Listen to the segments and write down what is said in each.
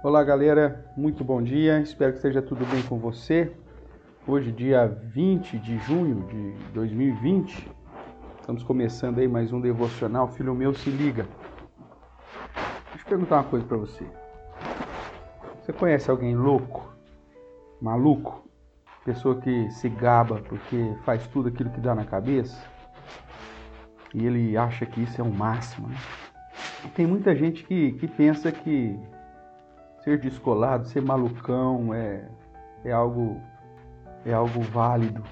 Olá, galera, muito bom dia. Espero que esteja tudo bem com você. Hoje, dia 20 de junho de 2020, estamos começando aí mais um devocional. Filho meu, se liga. Deixa eu perguntar uma coisa para você. Você conhece alguém louco, maluco, pessoa que se gaba porque faz tudo aquilo que dá na cabeça? E ele acha que isso é o máximo. Né? Tem muita gente que, que pensa que ser descolado, ser malucão é, é algo é algo válido.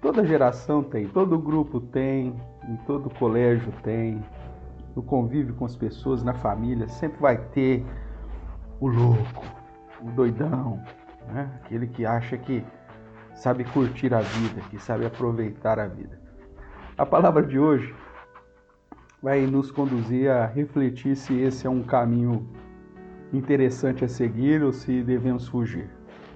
Toda geração tem, todo grupo tem, em todo colégio tem, no convívio com as pessoas, na família, sempre vai ter o louco, o doidão, né? aquele que acha que sabe curtir a vida, que sabe aproveitar a vida. A palavra de hoje vai nos conduzir a refletir se esse é um caminho interessante a seguir ou se devemos fugir.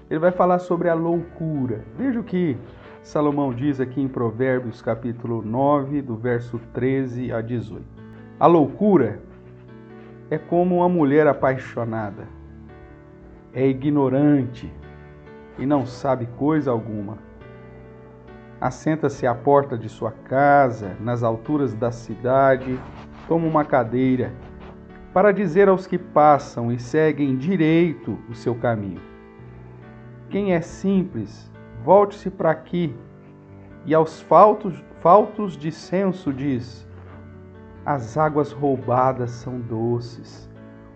Ele vai falar sobre a loucura. Veja o que Salomão diz aqui em Provérbios, capítulo 9, do verso 13 a 18. A loucura é como uma mulher apaixonada. É ignorante e não sabe coisa alguma. Assenta-se à porta de sua casa, nas alturas da cidade, toma uma cadeira para dizer aos que passam e seguem direito o seu caminho. Quem é simples, volte-se para aqui, e aos faltos, faltos de senso diz: As águas roubadas são doces,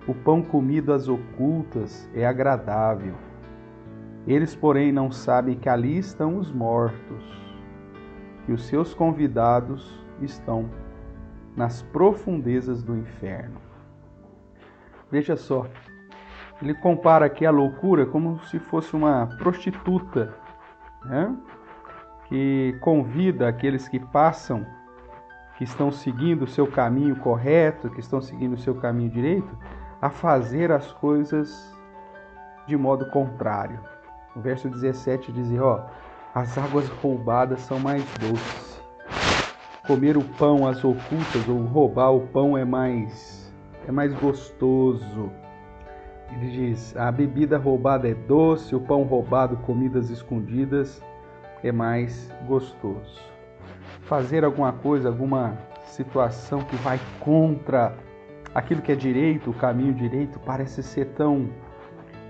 o pão comido às ocultas é agradável. Eles, porém, não sabem que ali estão os mortos, que os seus convidados estão nas profundezas do inferno. Veja só, ele compara aqui a loucura como se fosse uma prostituta, né? que convida aqueles que passam, que estão seguindo o seu caminho correto, que estão seguindo o seu caminho direito, a fazer as coisas de modo contrário. O verso 17 diz: ó, as águas roubadas são mais doces. Comer o pão às ocultas ou roubar o pão é mais é mais gostoso. Ele diz: a bebida roubada é doce, o pão roubado, comidas escondidas, é mais gostoso. Fazer alguma coisa, alguma situação que vai contra aquilo que é direito, o caminho direito, parece ser tão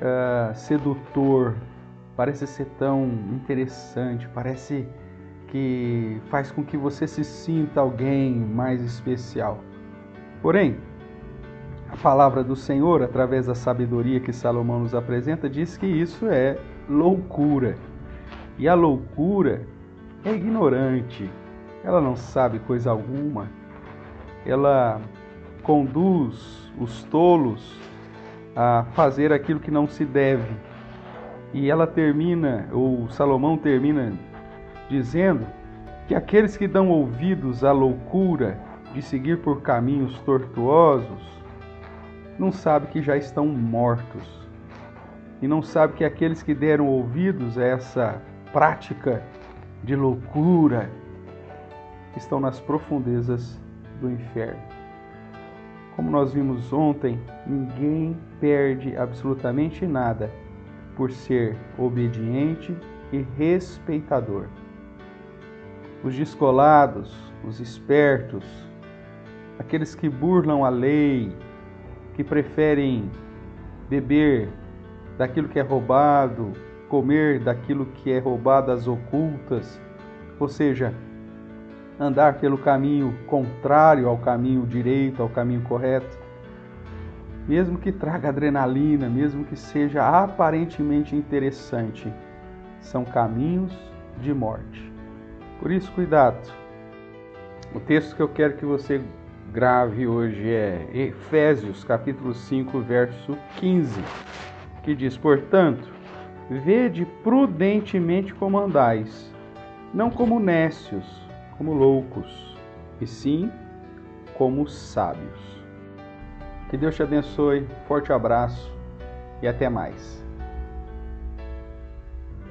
uh, sedutor, parece ser tão interessante, parece que faz com que você se sinta alguém mais especial. Porém, a palavra do Senhor, através da sabedoria que Salomão nos apresenta, diz que isso é loucura. E a loucura é ignorante, ela não sabe coisa alguma, ela conduz os tolos a fazer aquilo que não se deve. E ela termina, ou Salomão termina dizendo que aqueles que dão ouvidos à loucura de seguir por caminhos tortuosos não sabe que já estão mortos. E não sabe que aqueles que deram ouvidos a essa prática de loucura estão nas profundezas do inferno. Como nós vimos ontem, ninguém perde absolutamente nada por ser obediente e respeitador. Os descolados, os espertos, aqueles que burlam a lei, que preferem beber daquilo que é roubado, comer daquilo que é roubado às ocultas, ou seja, andar pelo caminho contrário ao caminho direito, ao caminho correto, mesmo que traga adrenalina, mesmo que seja aparentemente interessante, são caminhos de morte. Por isso, cuidado. O texto que eu quero que você grave hoje é Efésios capítulo 5, verso 15, que diz: Portanto, vede prudentemente como andais, não como nécios, como loucos, e sim como sábios. Que Deus te abençoe, forte abraço e até mais.